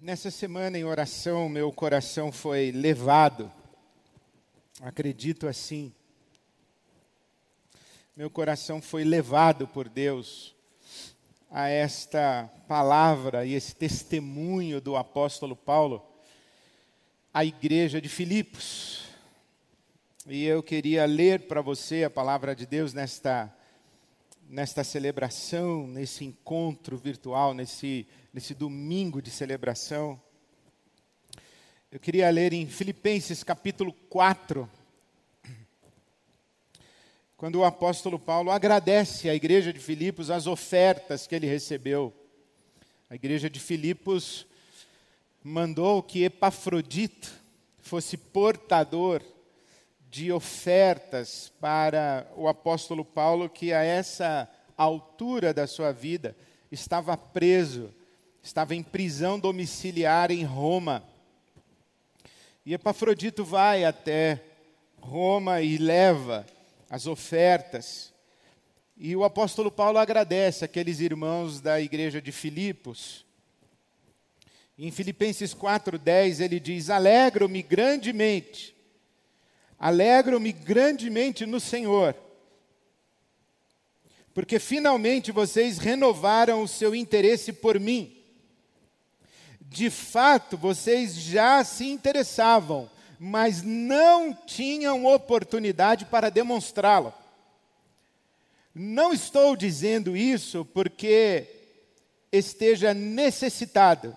Nessa semana em oração, meu coração foi levado, acredito assim. Meu coração foi levado por Deus a esta palavra e esse testemunho do apóstolo Paulo à igreja de Filipos. E eu queria ler para você a palavra de Deus nesta nesta celebração, nesse encontro virtual, nesse, nesse domingo de celebração. Eu queria ler em Filipenses capítulo 4, quando o apóstolo Paulo agradece à igreja de Filipos as ofertas que ele recebeu. A igreja de Filipos mandou que Epafrodito fosse portador de ofertas para o apóstolo Paulo, que a essa altura da sua vida estava preso, estava em prisão domiciliar em Roma. E Epafrodito vai até Roma e leva as ofertas. E o apóstolo Paulo agradece aqueles irmãos da igreja de Filipos. Em Filipenses 4:10 ele diz: "Alegro-me grandemente Alegro-me grandemente no Senhor, porque finalmente vocês renovaram o seu interesse por mim. De fato, vocês já se interessavam, mas não tinham oportunidade para demonstrá-lo. Não estou dizendo isso porque esteja necessitado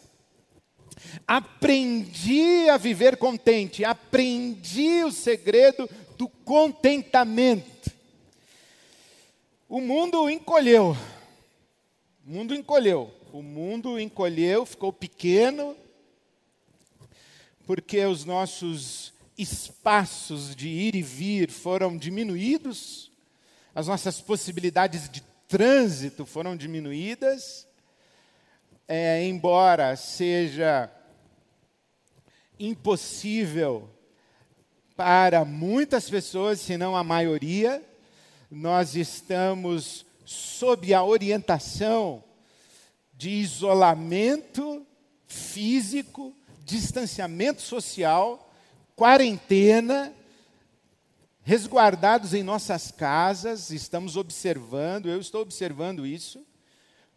Aprendi a viver contente, aprendi o segredo do contentamento. O mundo encolheu. O mundo encolheu. O mundo encolheu, ficou pequeno, porque os nossos espaços de ir e vir foram diminuídos, as nossas possibilidades de trânsito foram diminuídas é, embora seja impossível para muitas pessoas, se não a maioria, nós estamos sob a orientação de isolamento físico, distanciamento social, quarentena, resguardados em nossas casas, estamos observando, eu estou observando isso.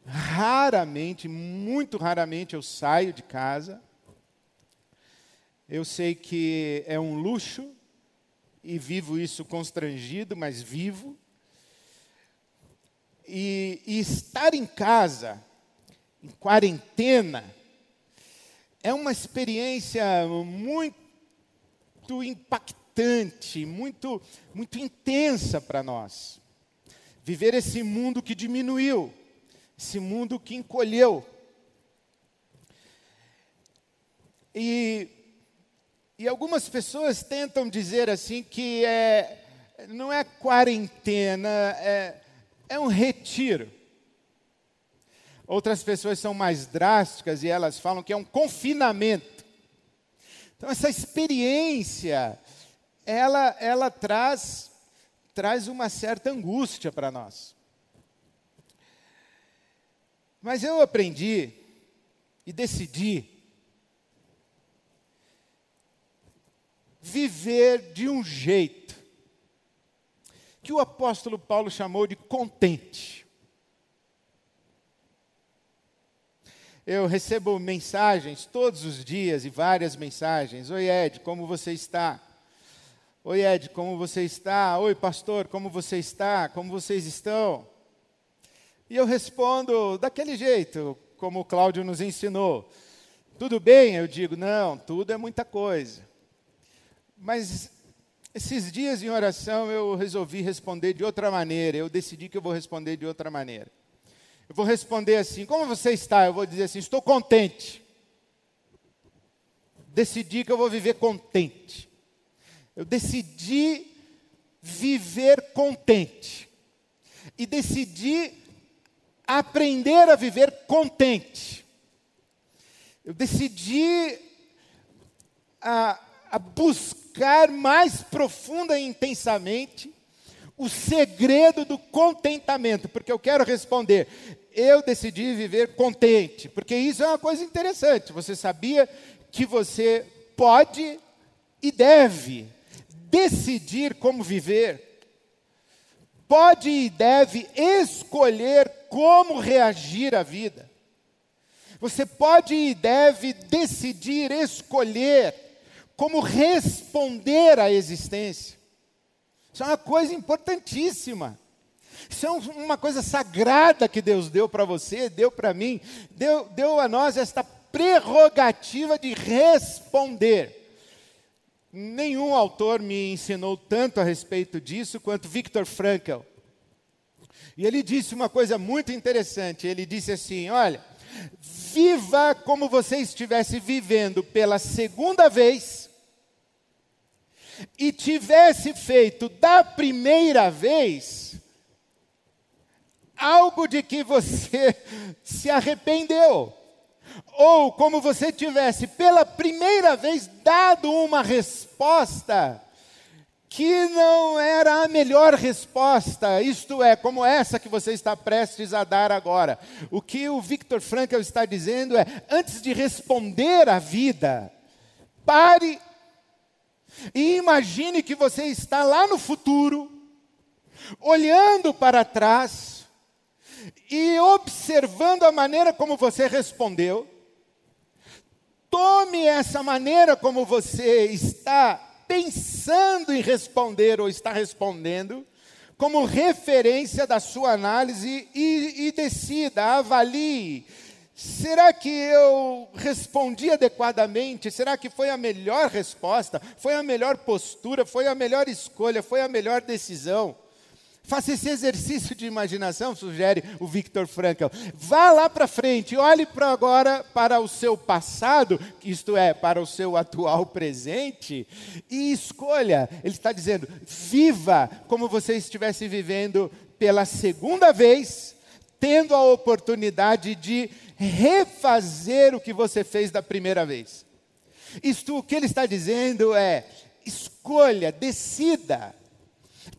Raramente, muito raramente eu saio de casa. Eu sei que é um luxo e vivo isso constrangido, mas vivo. E, e estar em casa, em quarentena, é uma experiência muito impactante, muito, muito intensa para nós. Viver esse mundo que diminuiu esse mundo que encolheu. E, e algumas pessoas tentam dizer assim que é, não é quarentena, é, é um retiro. Outras pessoas são mais drásticas e elas falam que é um confinamento. Então essa experiência, ela, ela traz, traz uma certa angústia para nós. Mas eu aprendi e decidi viver de um jeito que o apóstolo Paulo chamou de contente. Eu recebo mensagens todos os dias e várias mensagens. Oi, Ed, como você está? Oi, Ed, como você está? Oi, pastor, como você está? Como vocês estão? E eu respondo daquele jeito, como o Cláudio nos ensinou. Tudo bem? Eu digo, não, tudo é muita coisa. Mas esses dias em oração eu resolvi responder de outra maneira. Eu decidi que eu vou responder de outra maneira. Eu vou responder assim: Como você está? Eu vou dizer assim: Estou contente. decidi que eu vou viver contente. Eu decidi viver contente. E decidi aprender a viver contente. Eu decidi a, a buscar mais profunda e intensamente o segredo do contentamento, porque eu quero responder, eu decidi viver contente, porque isso é uma coisa interessante. Você sabia que você pode e deve decidir como viver, pode e deve escolher como reagir à vida. Você pode e deve decidir, escolher como responder à existência. Isso é uma coisa importantíssima. Isso é uma coisa sagrada que Deus deu para você, deu para mim, deu, deu a nós esta prerrogativa de responder. Nenhum autor me ensinou tanto a respeito disso quanto Viktor Frankl. E ele disse uma coisa muito interessante. Ele disse assim: Olha, viva como você estivesse vivendo pela segunda vez e tivesse feito da primeira vez algo de que você se arrependeu, ou como você tivesse pela primeira vez dado uma resposta que não era a melhor resposta, isto é, como essa que você está prestes a dar agora. O que o Victor Frankl está dizendo é: antes de responder à vida, pare e imagine que você está lá no futuro, olhando para trás e observando a maneira como você respondeu. Tome essa maneira como você está pensando em responder ou está respondendo, como referência da sua análise e, e decida, avalie Será que eu respondi adequadamente? Será que foi a melhor resposta? Foi a melhor postura? Foi a melhor escolha? Foi a melhor decisão? Faça esse exercício de imaginação, sugere o Victor Frankl. Vá lá para frente, olhe para agora para o seu passado, isto é, para o seu atual presente, e escolha. Ele está dizendo: viva como você estivesse vivendo pela segunda vez, tendo a oportunidade de refazer o que você fez da primeira vez. Isto o que ele está dizendo é: escolha, decida.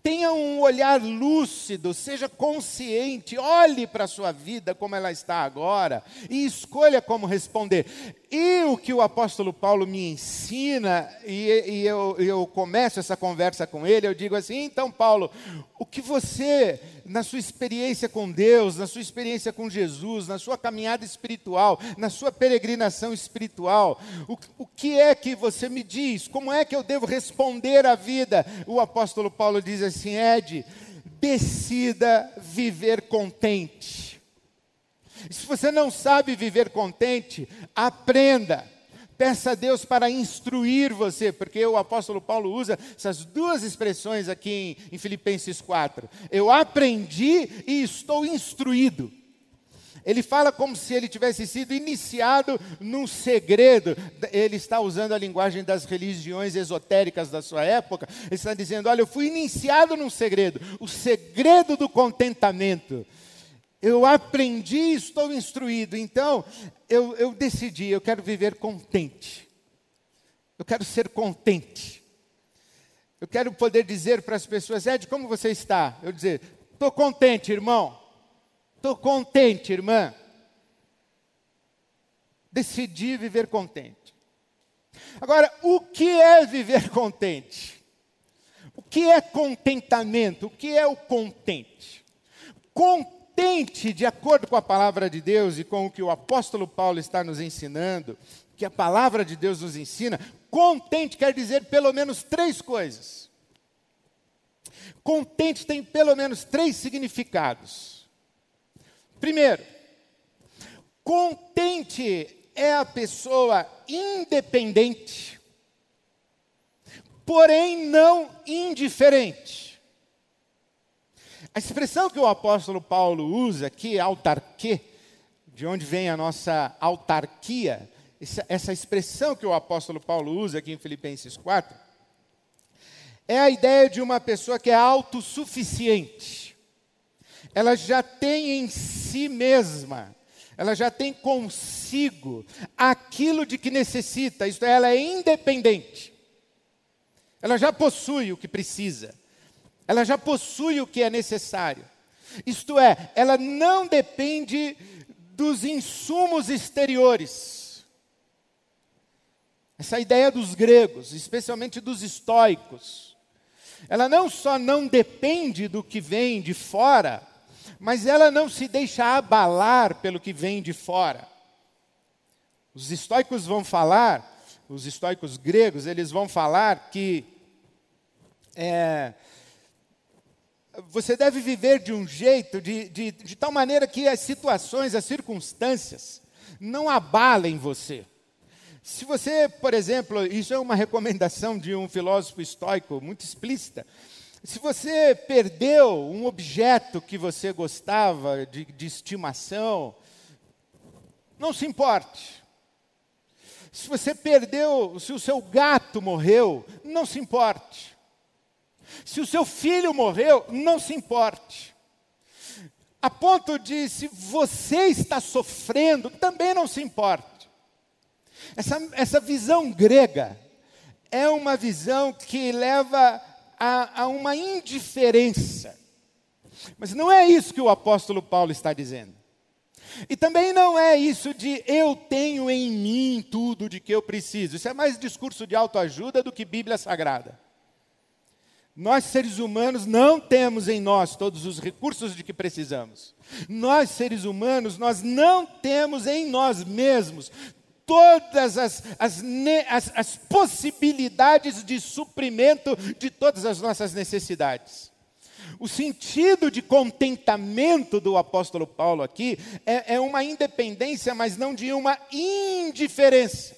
Tenha um olhar lúcido, seja consciente, olhe para a sua vida como ela está agora e escolha como responder. E o que o apóstolo Paulo me ensina, e, e eu, eu começo essa conversa com ele, eu digo assim: então, Paulo, o que você, na sua experiência com Deus, na sua experiência com Jesus, na sua caminhada espiritual, na sua peregrinação espiritual, o, o que é que você me diz? Como é que eu devo responder à vida? O apóstolo Paulo diz assim: Ed, decida viver contente se você não sabe viver contente, aprenda. Peça a Deus para instruir você, porque o apóstolo Paulo usa essas duas expressões aqui em, em Filipenses 4. Eu aprendi e estou instruído. Ele fala como se ele tivesse sido iniciado num segredo. Ele está usando a linguagem das religiões esotéricas da sua época. Ele está dizendo: Olha, eu fui iniciado num segredo, o segredo do contentamento. Eu aprendi estou instruído. Então, eu, eu decidi, eu quero viver contente. Eu quero ser contente. Eu quero poder dizer para as pessoas, Ed, como você está? Eu dizer, estou contente, irmão. Estou contente, irmã. Decidi viver contente. Agora, o que é viver contente? O que é contentamento? O que é o contente? Contente contente de acordo com a palavra de Deus e com o que o apóstolo Paulo está nos ensinando, que a palavra de Deus nos ensina, contente quer dizer pelo menos três coisas. Contente tem pelo menos três significados. Primeiro, contente é a pessoa independente, porém não indiferente. A expressão que o apóstolo Paulo usa aqui, autarquê, de onde vem a nossa autarquia, essa expressão que o apóstolo Paulo usa aqui em Filipenses 4, é a ideia de uma pessoa que é autossuficiente. Ela já tem em si mesma, ela já tem consigo aquilo de que necessita, isto é, ela é independente. Ela já possui o que precisa, ela já possui o que é necessário. Isto é, ela não depende dos insumos exteriores. Essa ideia dos gregos, especialmente dos estoicos, ela não só não depende do que vem de fora, mas ela não se deixa abalar pelo que vem de fora. Os estoicos vão falar, os estoicos gregos, eles vão falar que é, você deve viver de um jeito, de, de, de tal maneira que as situações, as circunstâncias, não abalem você. Se você, por exemplo, isso é uma recomendação de um filósofo estoico muito explícita. Se você perdeu um objeto que você gostava de, de estimação, não se importe. Se você perdeu, se o seu gato morreu, não se importe. Se o seu filho morreu, não se importe. A ponto de, se você está sofrendo, também não se importe. Essa, essa visão grega é uma visão que leva a, a uma indiferença. Mas não é isso que o apóstolo Paulo está dizendo. E também não é isso de eu tenho em mim tudo de que eu preciso. Isso é mais discurso de autoajuda do que Bíblia Sagrada. Nós, seres humanos, não temos em nós todos os recursos de que precisamos. Nós, seres humanos, nós não temos em nós mesmos todas as, as, as, as possibilidades de suprimento de todas as nossas necessidades. O sentido de contentamento do apóstolo Paulo aqui é, é uma independência, mas não de uma indiferença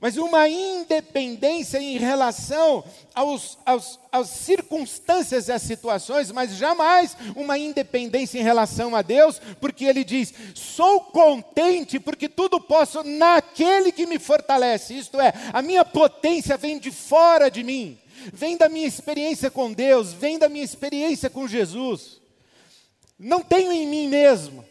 mas uma independência em relação aos, aos, às circunstâncias e às situações, mas jamais uma independência em relação a Deus, porque ele diz: sou contente porque tudo posso naquele que me fortalece, isto é, a minha potência vem de fora de mim, vem da minha experiência com Deus, vem da minha experiência com Jesus. Não tenho em mim mesmo.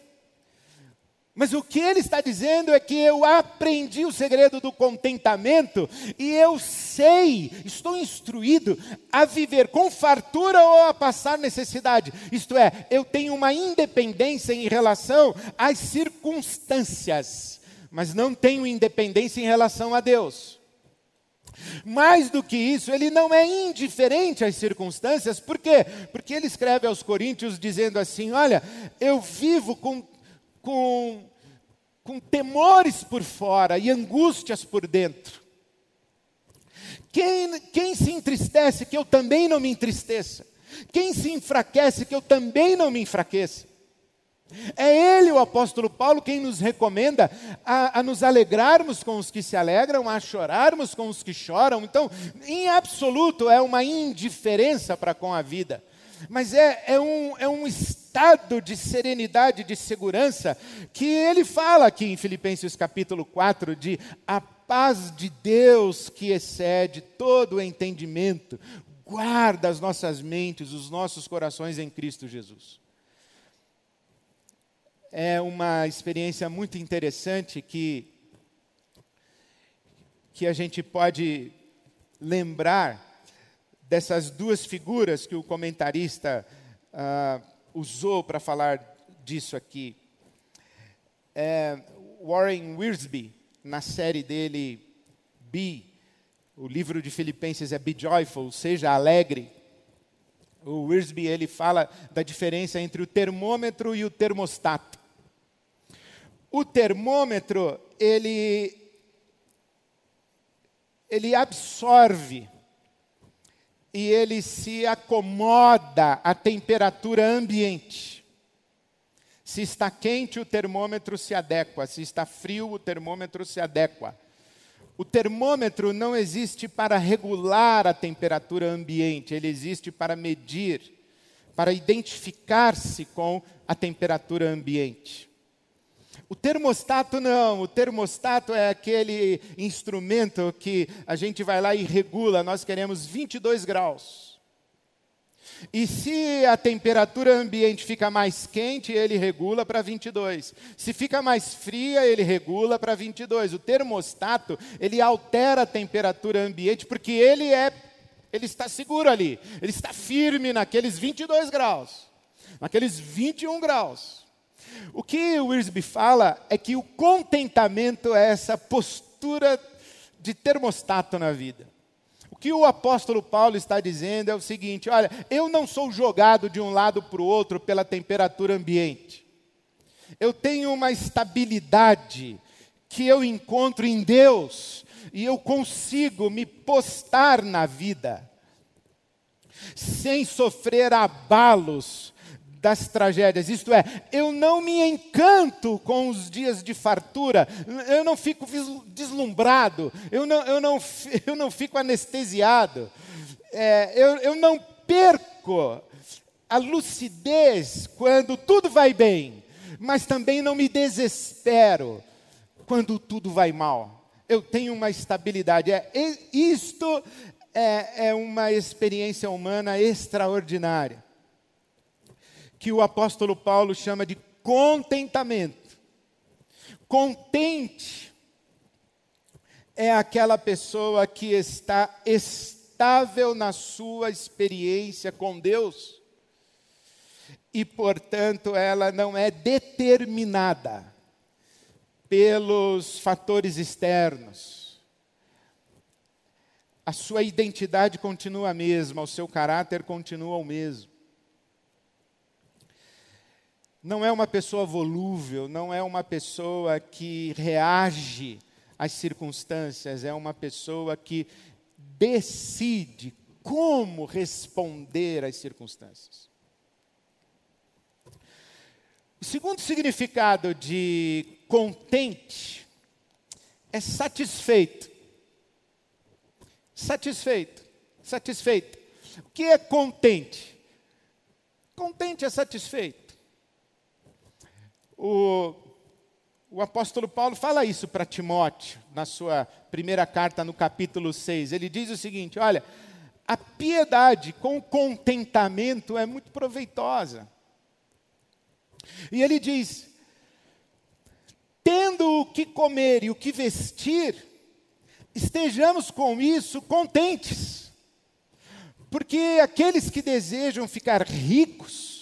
Mas o que ele está dizendo é que eu aprendi o segredo do contentamento e eu sei, estou instruído a viver com fartura ou a passar necessidade. Isto é, eu tenho uma independência em relação às circunstâncias, mas não tenho independência em relação a Deus. Mais do que isso, ele não é indiferente às circunstâncias, por quê? Porque ele escreve aos Coríntios dizendo assim: Olha, eu vivo com com, com temores por fora e angústias por dentro. Quem, quem se entristece, que eu também não me entristeça. Quem se enfraquece, que eu também não me enfraqueça. É ele, o apóstolo Paulo, quem nos recomenda a, a, nos alegrarmos com os que se alegram, a chorarmos com os que choram. Então, em absoluto, é uma indiferença para com a vida mas é, é, um, é um estado de serenidade, de segurança, que ele fala aqui em Filipenses capítulo 4, de a paz de Deus que excede todo o entendimento, guarda as nossas mentes, os nossos corações em Cristo Jesus. É uma experiência muito interessante que, que a gente pode lembrar dessas duas figuras que o comentarista uh, usou para falar disso aqui. É, Warren Wiersbe, na série dele Be, o livro de Filipenses é Be Joyful, seja alegre. O Wiersbe ele fala da diferença entre o termômetro e o termostato. O termômetro ele ele absorve e ele se acomoda à temperatura ambiente. Se está quente, o termômetro se adequa, se está frio, o termômetro se adequa. O termômetro não existe para regular a temperatura ambiente, ele existe para medir, para identificar-se com a temperatura ambiente. O termostato não, o termostato é aquele instrumento que a gente vai lá e regula, nós queremos 22 graus. E se a temperatura ambiente fica mais quente, ele regula para 22. Se fica mais fria, ele regula para 22. O termostato, ele altera a temperatura ambiente porque ele é ele está seguro ali. Ele está firme naqueles 22 graus. Naqueles 21 graus. O que o Wiersbe fala é que o contentamento é essa postura de termostato na vida. O que o apóstolo Paulo está dizendo é o seguinte: olha, eu não sou jogado de um lado para o outro pela temperatura ambiente. Eu tenho uma estabilidade que eu encontro em Deus e eu consigo me postar na vida sem sofrer abalos das tragédias, isto é, eu não me encanto com os dias de fartura, eu não fico deslumbrado, eu não, eu não, eu não fico anestesiado, é, eu, eu não perco a lucidez quando tudo vai bem, mas também não me desespero quando tudo vai mal. Eu tenho uma estabilidade. É, isto é, é uma experiência humana extraordinária que o apóstolo Paulo chama de contentamento. Contente é aquela pessoa que está estável na sua experiência com Deus e, portanto, ela não é determinada pelos fatores externos. A sua identidade continua a mesma, o seu caráter continua o mesmo não é uma pessoa volúvel, não é uma pessoa que reage às circunstâncias, é uma pessoa que decide como responder às circunstâncias. O segundo significado de contente é satisfeito. Satisfeito, satisfeito. O que é contente? Contente é satisfeito. O, o apóstolo Paulo fala isso para Timóteo, na sua primeira carta, no capítulo 6. Ele diz o seguinte: olha, a piedade com contentamento é muito proveitosa. E ele diz: tendo o que comer e o que vestir, estejamos com isso contentes. Porque aqueles que desejam ficar ricos,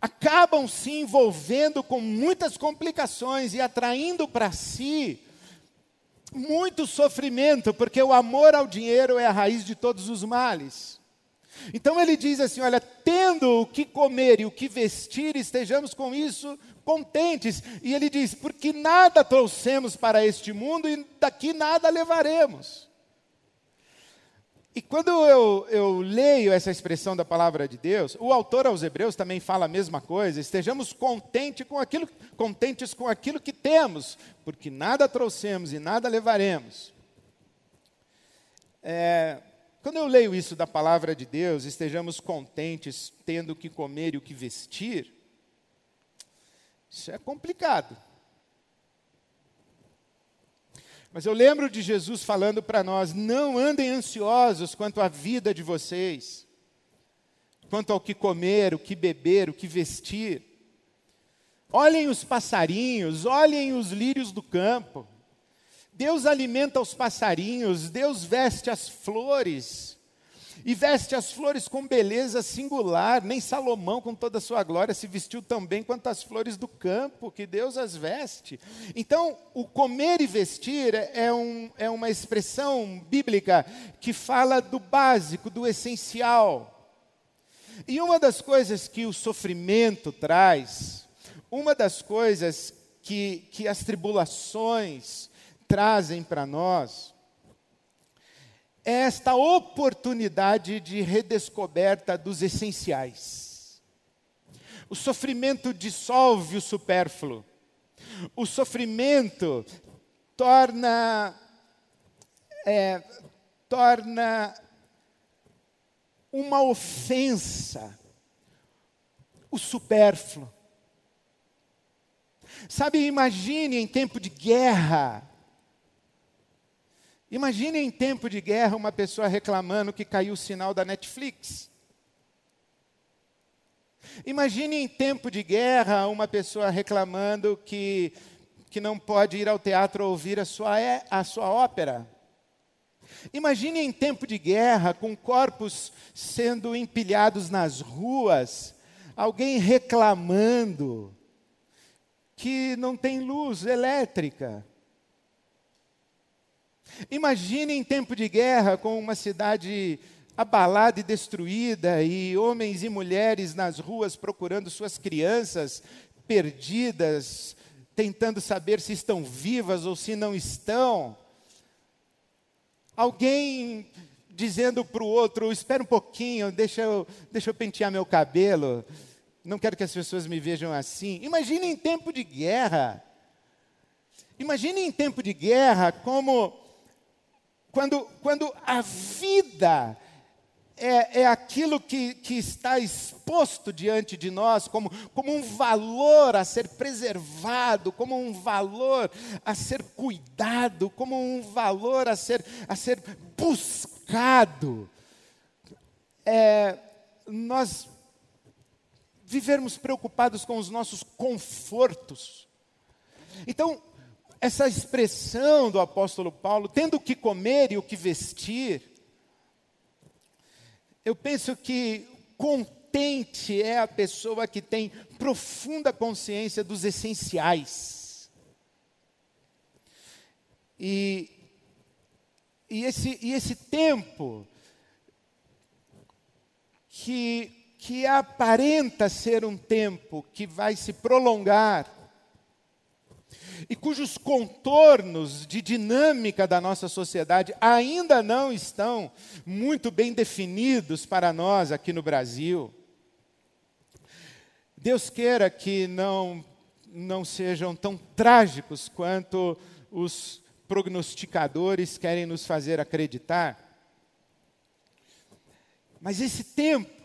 acabam se envolvendo com muitas complicações e atraindo para si muito sofrimento, porque o amor ao dinheiro é a raiz de todos os males. Então ele diz assim: olha, tendo o que comer e o que vestir, estejamos com isso contentes. E ele diz: porque nada trouxemos para este mundo e daqui nada levaremos. E quando eu, eu, leio essa expressão da palavra de Deus, o autor aos Hebreus também fala a mesma coisa. Estejamos contentes com aquilo, contentes com aquilo que temos, porque nada trouxemos e nada levaremos. É, quando eu leio isso da palavra de Deus, estejamos contentes tendo o que comer e o que vestir, isso é complicado. Mas eu lembro de Jesus falando para nós: não andem ansiosos quanto à vida de vocês, quanto ao que comer, o que beber, o que vestir. Olhem os passarinhos, olhem os lírios do campo. Deus alimenta os passarinhos, Deus veste as flores e veste as flores com beleza singular. Nem Salomão, com toda a sua glória, se vestiu tão bem quanto as flores do campo, que Deus as veste. Então, o comer e vestir é, é, um, é uma expressão bíblica que fala do básico, do essencial. E uma das coisas que o sofrimento traz, uma das coisas que, que as tribulações trazem para nós, é esta oportunidade de redescoberta dos essenciais. O sofrimento dissolve o supérfluo. O sofrimento torna é, torna uma ofensa o supérfluo. Sabe, imagine em tempo de guerra. Imagine em tempo de guerra uma pessoa reclamando que caiu o sinal da Netflix. Imagine em tempo de guerra uma pessoa reclamando que, que não pode ir ao teatro ouvir a sua, é, a sua ópera. Imagine em tempo de guerra, com corpos sendo empilhados nas ruas, alguém reclamando que não tem luz elétrica. Imagine em tempo de guerra, com uma cidade abalada e destruída, e homens e mulheres nas ruas procurando suas crianças perdidas, tentando saber se estão vivas ou se não estão. Alguém dizendo para o outro: espera um pouquinho, deixa eu, deixa eu pentear meu cabelo, não quero que as pessoas me vejam assim. Imagine em tempo de guerra. Imagine em tempo de guerra como quando, quando a vida é, é aquilo que, que está exposto diante de nós como, como um valor a ser preservado, como um valor a ser cuidado, como um valor a ser, a ser buscado. É, nós vivermos preocupados com os nossos confortos. Então, essa expressão do apóstolo Paulo, tendo o que comer e o que vestir, eu penso que contente é a pessoa que tem profunda consciência dos essenciais. E, e, esse, e esse tempo que, que aparenta ser um tempo que vai se prolongar, e cujos contornos de dinâmica da nossa sociedade ainda não estão muito bem definidos para nós aqui no Brasil. Deus queira que não, não sejam tão trágicos quanto os prognosticadores querem nos fazer acreditar. Mas esse tempo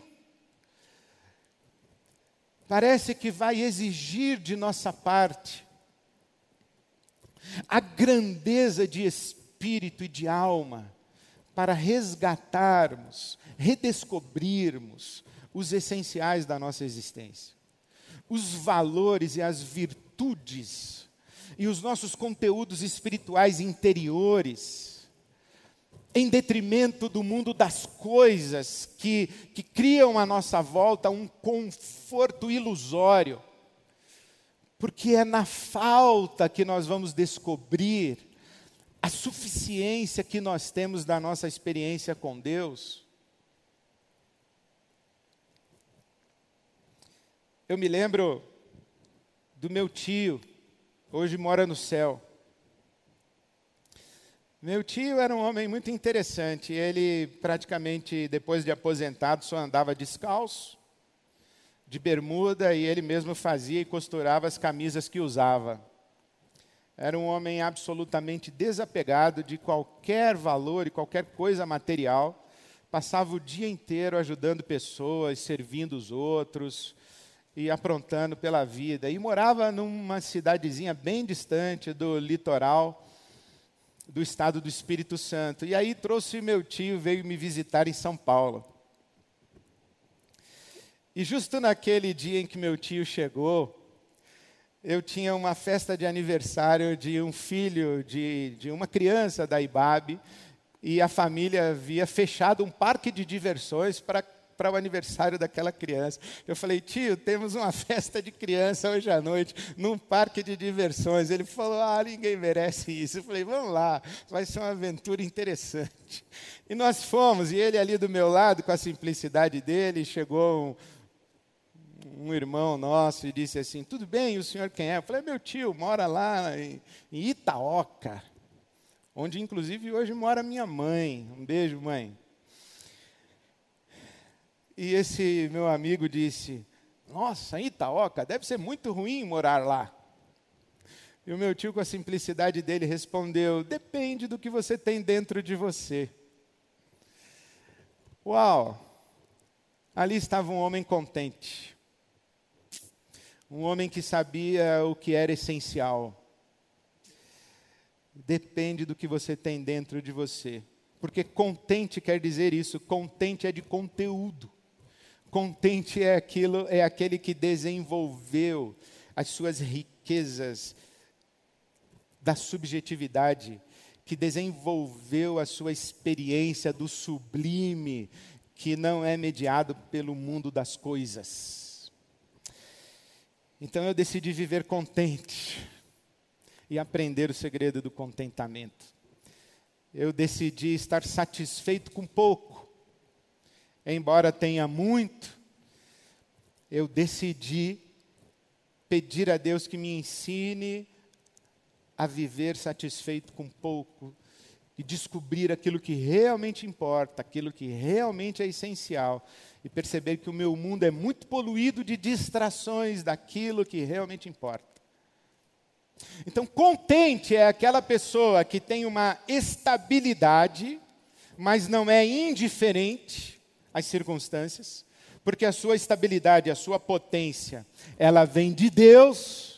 parece que vai exigir de nossa parte a grandeza de espírito e de alma para resgatarmos, redescobrirmos os essenciais da nossa existência, os valores e as virtudes e os nossos conteúdos espirituais interiores, em detrimento do mundo das coisas que, que criam à nossa volta um conforto ilusório porque é na falta que nós vamos descobrir a suficiência que nós temos da nossa experiência com Deus. Eu me lembro do meu tio, hoje mora no céu. Meu tio era um homem muito interessante. Ele, praticamente, depois de aposentado, só andava descalço de bermuda e ele mesmo fazia e costurava as camisas que usava. Era um homem absolutamente desapegado de qualquer valor e qualquer coisa material. Passava o dia inteiro ajudando pessoas, servindo os outros e aprontando pela vida. E morava numa cidadezinha bem distante do litoral do estado do Espírito Santo. E aí trouxe meu tio, veio me visitar em São Paulo. E justo naquele dia em que meu tio chegou, eu tinha uma festa de aniversário de um filho, de, de uma criança da IBAB, e a família havia fechado um parque de diversões para para o aniversário daquela criança. Eu falei, tio, temos uma festa de criança hoje à noite, num parque de diversões. Ele falou, ah, ninguém merece isso. Eu falei, vamos lá, vai ser uma aventura interessante. E nós fomos, e ele ali do meu lado, com a simplicidade dele, chegou um irmão nosso e disse assim: Tudo bem, o senhor quem é? Eu falei: Meu tio, mora lá em, em Itaoca, onde inclusive hoje mora minha mãe. Um beijo, mãe. E esse meu amigo disse: Nossa, Itaoca, deve ser muito ruim morar lá. E o meu tio, com a simplicidade dele, respondeu: Depende do que você tem dentro de você. Uau! Ali estava um homem contente, um homem que sabia o que era essencial. Depende do que você tem dentro de você. Porque contente quer dizer isso, contente é de conteúdo. Contente é aquilo, é aquele que desenvolveu as suas riquezas da subjetividade, que desenvolveu a sua experiência do sublime, que não é mediado pelo mundo das coisas. Então eu decidi viver contente e aprender o segredo do contentamento. Eu decidi estar satisfeito com pouco, embora tenha muito, eu decidi pedir a Deus que me ensine a viver satisfeito com pouco e descobrir aquilo que realmente importa, aquilo que realmente é essencial e perceber que o meu mundo é muito poluído de distrações daquilo que realmente importa. Então, contente é aquela pessoa que tem uma estabilidade, mas não é indiferente às circunstâncias, porque a sua estabilidade, a sua potência, ela vem de Deus.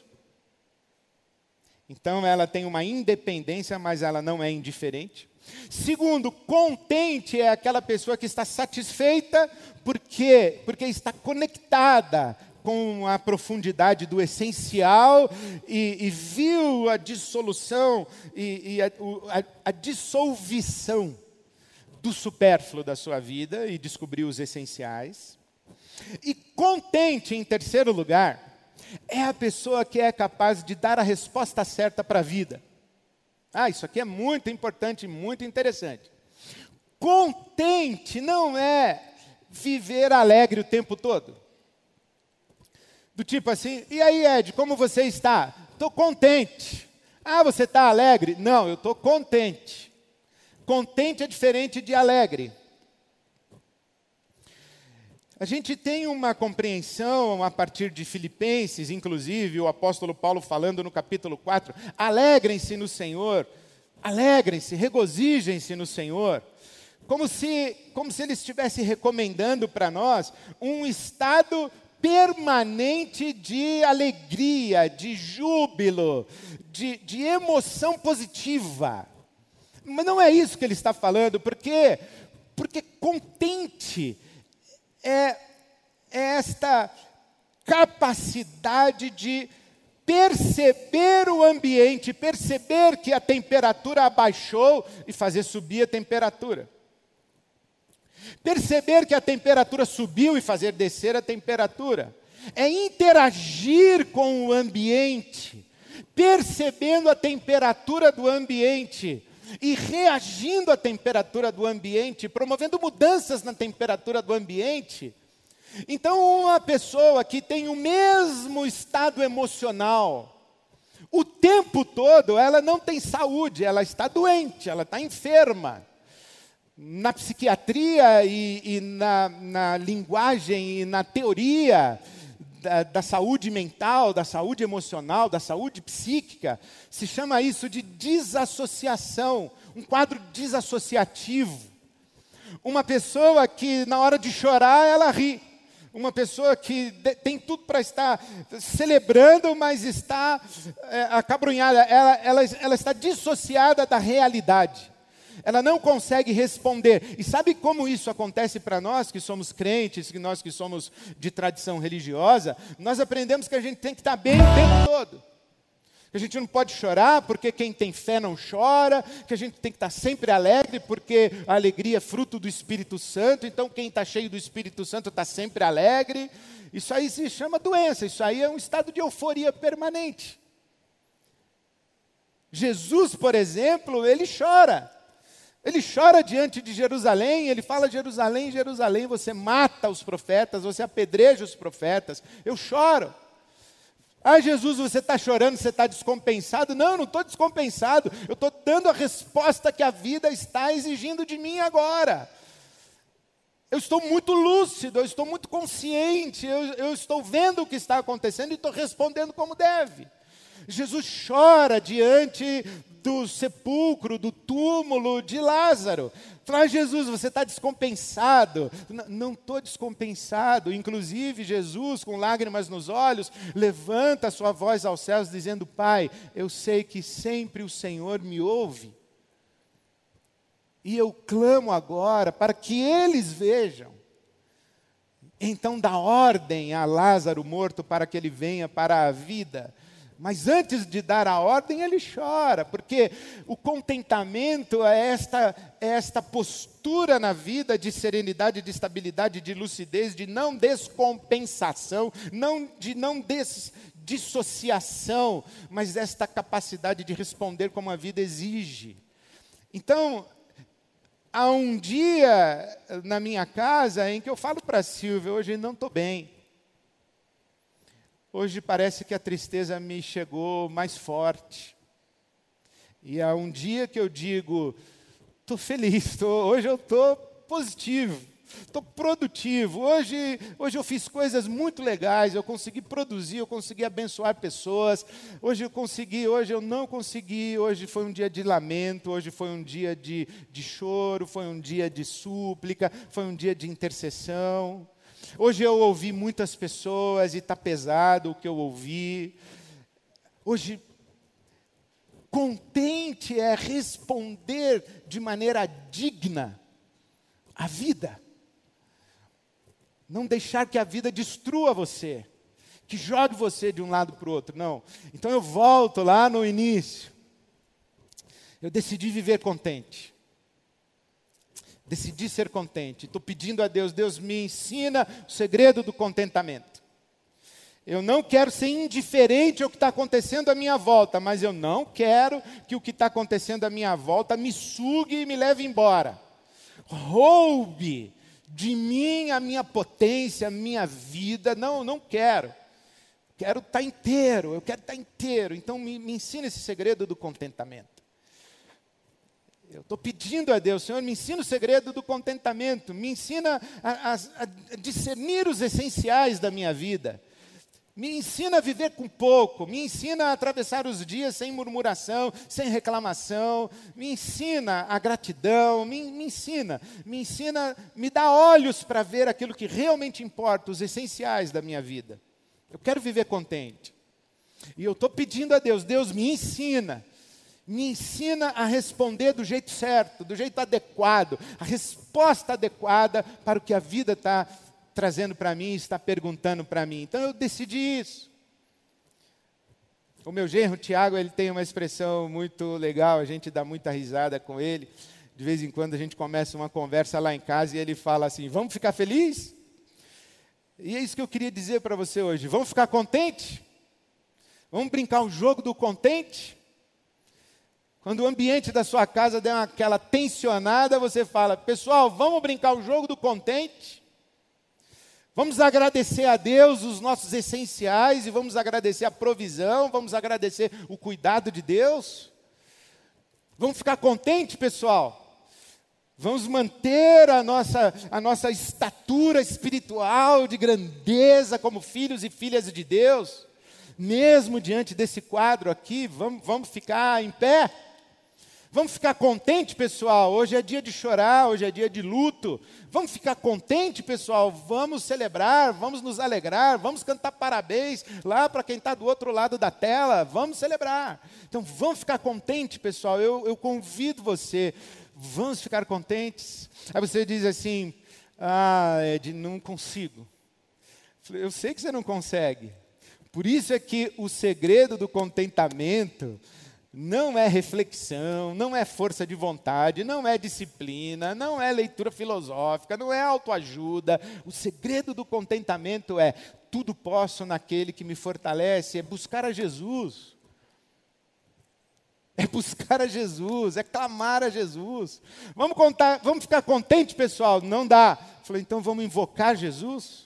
Então, ela tem uma independência, mas ela não é indiferente. Segundo, contente é aquela pessoa que está satisfeita porque porque está conectada com a profundidade do essencial e, e viu a dissolução e, e a, a, a dissolução do supérfluo da sua vida e descobriu os essenciais. E contente, em terceiro lugar, é a pessoa que é capaz de dar a resposta certa para a vida. Ah, isso aqui é muito importante, muito interessante. Contente não é viver alegre o tempo todo. Do tipo assim, e aí, Ed, como você está? Estou contente. Ah, você está alegre? Não, eu estou contente. Contente é diferente de alegre. A gente tem uma compreensão a partir de Filipenses, inclusive o apóstolo Paulo falando no capítulo 4: alegrem-se no Senhor, alegrem-se, regozijem-se no Senhor. Como se, como se ele estivesse recomendando para nós um estado permanente de alegria, de júbilo, de, de emoção positiva. Mas não é isso que ele está falando, porque porque contente é, é esta capacidade de perceber o ambiente, perceber que a temperatura abaixou e fazer subir a temperatura. Perceber que a temperatura subiu e fazer descer a temperatura. É interagir com o ambiente, percebendo a temperatura do ambiente e reagindo à temperatura do ambiente, promovendo mudanças na temperatura do ambiente. Então, uma pessoa que tem o mesmo estado emocional, o tempo todo, ela não tem saúde, ela está doente, ela está enferma na psiquiatria e, e na, na, linguagem e na teoria da, da, saúde mental, da saúde emocional, da saúde psíquica, se chama isso de desassociação, um quadro desassociativo. Uma pessoa que na hora de chorar ela ri. Uma pessoa que de, tem tudo para estar celebrando, mas está é, acabrunhada, ela, ela, ela está dissociada da realidade ela não consegue responder. E sabe como isso acontece para nós que somos crentes, que nós que somos de tradição religiosa? Nós aprendemos que a gente tem que estar bem o tempo todo. Que a gente não pode chorar porque quem tem fé não chora, que a gente tem que estar sempre alegre porque a alegria é fruto do Espírito Santo, então quem está cheio do Espírito Santo está sempre alegre. Isso aí se chama doença, isso aí é um estado de euforia permanente. Jesus, por exemplo, ele chora. Ele chora diante de Jerusalém, ele fala: Jerusalém, Jerusalém, você mata os profetas, você apedreja os profetas. Eu choro. Ah, Jesus, você está chorando, você está descompensado. Não, não estou descompensado. Eu estou dando a resposta que a vida está exigindo de mim agora. Eu estou muito lúcido, eu estou muito consciente, eu, eu estou vendo o que está acontecendo e estou respondendo como deve. Jesus chora diante do sepulcro, do túmulo de Lázaro. Fala, Jesus, você está descompensado. Não estou descompensado. Inclusive, Jesus, com lágrimas nos olhos, levanta sua voz aos céus, dizendo: Pai, eu sei que sempre o Senhor me ouve. E eu clamo agora para que eles vejam. Então dá ordem a Lázaro morto para que ele venha para a vida. Mas antes de dar a ordem, ele chora, porque o contentamento é esta, é esta postura na vida de serenidade, de estabilidade, de lucidez, de não descompensação, não, de não des, dissociação, mas esta capacidade de responder como a vida exige. Então, há um dia na minha casa em que eu falo para Silvia, hoje não estou bem. Hoje parece que a tristeza me chegou mais forte. E há um dia que eu digo, estou feliz, tô, hoje eu estou positivo, estou produtivo. Hoje, hoje eu fiz coisas muito legais, eu consegui produzir, eu consegui abençoar pessoas. Hoje eu consegui, hoje eu não consegui. Hoje foi um dia de lamento, hoje foi um dia de, de choro, foi um dia de súplica, foi um dia de intercessão. Hoje eu ouvi muitas pessoas e está pesado o que eu ouvi. Hoje, contente é responder de maneira digna à vida. Não deixar que a vida destrua você, que jogue você de um lado para o outro. Não. Então eu volto lá no início. Eu decidi viver contente. Decidi ser contente. Estou pedindo a Deus, Deus me ensina o segredo do contentamento. Eu não quero ser indiferente ao que está acontecendo à minha volta, mas eu não quero que o que está acontecendo à minha volta me sugue e me leve embora. Roube de mim a minha potência, a minha vida. Não, não quero. Quero estar tá inteiro, eu quero estar tá inteiro. Então me, me ensina esse segredo do contentamento. Eu estou pedindo a Deus, Senhor, me ensina o segredo do contentamento, me ensina a, a, a, discernir os essenciais da minha vida, me ensina a viver com pouco, me ensina a atravessar os dias sem murmuração, sem reclamação, me ensina a gratidão, me, me ensina, me ensina, me dá olhos para ver aquilo que realmente importa, os essenciais da minha vida. Eu quero viver contente. E eu estou pedindo a Deus, Deus me ensina me ensina a responder do jeito certo, do jeito adequado, a resposta adequada para o que a vida está trazendo para mim, está perguntando para mim. Então eu decidi isso. O meu genro, Tiago, ele tem uma expressão muito legal, a gente dá muita risada com ele. De vez em quando a gente começa uma conversa lá em casa e ele fala assim: Vamos ficar felizes? E é isso que eu queria dizer para você hoje. Vamos ficar contente? Vamos brincar o jogo do contente? Quando o ambiente da sua casa der aquela tensionada, você fala: pessoal, vamos brincar o jogo do contente? Vamos agradecer a Deus os nossos essenciais e vamos agradecer a provisão, vamos agradecer o cuidado de Deus? Vamos ficar contente, pessoal? Vamos manter a nossa, a nossa estatura espiritual de grandeza como filhos e filhas de Deus? Mesmo diante desse quadro aqui, vamos, vamos ficar em pé? Vamos ficar contente, pessoal? Hoje é dia de chorar, hoje é dia de luto. Vamos ficar contente, pessoal? Vamos celebrar, vamos nos alegrar, vamos cantar parabéns lá para quem está do outro lado da tela. Vamos celebrar. Então, vamos ficar contente, pessoal? Eu, eu convido você. Vamos ficar contentes. Aí você diz assim: Ah, Ed, não consigo. Eu sei que você não consegue. Por isso é que o segredo do contentamento não é reflexão, não é força de vontade, não é disciplina, não é leitura filosófica, não é autoajuda. O segredo do contentamento é tudo posso naquele que me fortalece, é buscar a Jesus. É buscar a Jesus, é clamar a Jesus. Vamos contar, vamos ficar contente, pessoal? Não dá. Falei, então vamos invocar Jesus?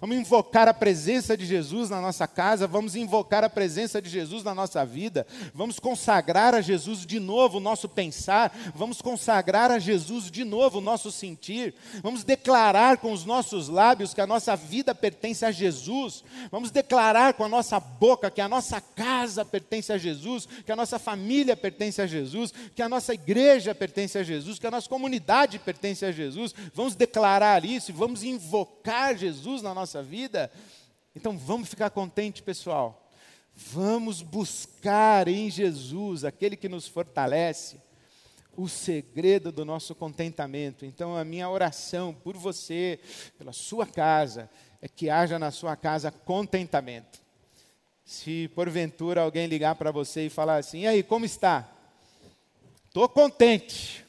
Vamos invocar a presença de Jesus na nossa casa, vamos invocar a presença de Jesus na nossa vida, vamos consagrar a Jesus de novo o nosso pensar, vamos consagrar a Jesus de novo o nosso sentir, vamos declarar com os nossos lábios que a nossa vida pertence a Jesus, vamos declarar com a nossa boca que a nossa casa pertence a Jesus, que a nossa família pertence a Jesus, que a nossa igreja pertence a Jesus, que a nossa comunidade pertence a Jesus, vamos declarar isso, vamos invocar Jesus na nossa nossa vida. Então vamos ficar contentes, pessoal. Vamos buscar em Jesus, aquele que nos fortalece, o segredo do nosso contentamento. Então a minha oração por você, pela sua casa, é que haja na sua casa contentamento. Se porventura alguém ligar para você e falar assim: "E aí, como está?" Estou contente.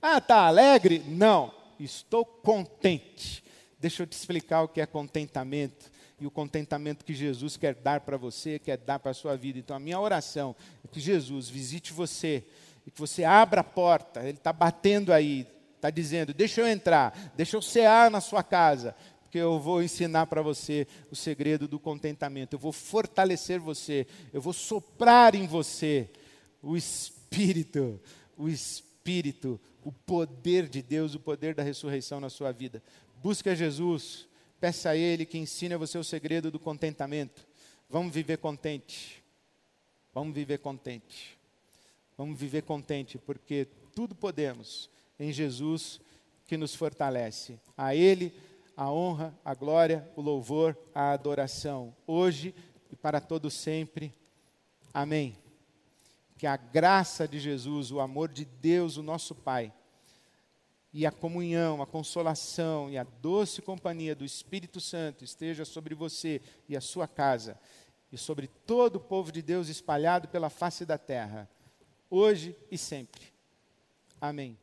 Ah, tá alegre? Não, estou contente. Deixa eu te explicar o que é contentamento e o contentamento que Jesus quer dar para você, quer dar para a sua vida. Então, a minha oração é que Jesus visite você e que você abra a porta. Ele está batendo aí, está dizendo: Deixa eu entrar, deixa eu cear na sua casa, porque eu vou ensinar para você o segredo do contentamento. Eu vou fortalecer você, eu vou soprar em você o Espírito, o Espírito, o poder de Deus, o poder da ressurreição na sua vida. Busque a Jesus, peça a Ele que ensine a você o segredo do contentamento. Vamos viver contente. Vamos viver contente. Vamos viver contente, porque tudo podemos em Jesus que nos fortalece. A Ele a honra, a glória, o louvor, a adoração, hoje e para todo sempre. Amém. Que a graça de Jesus, o amor de Deus, o nosso Pai e a comunhão, a consolação e a doce companhia do Espírito Santo esteja sobre você e a sua casa e sobre todo o povo de Deus espalhado pela face da terra, hoje e sempre. Amém.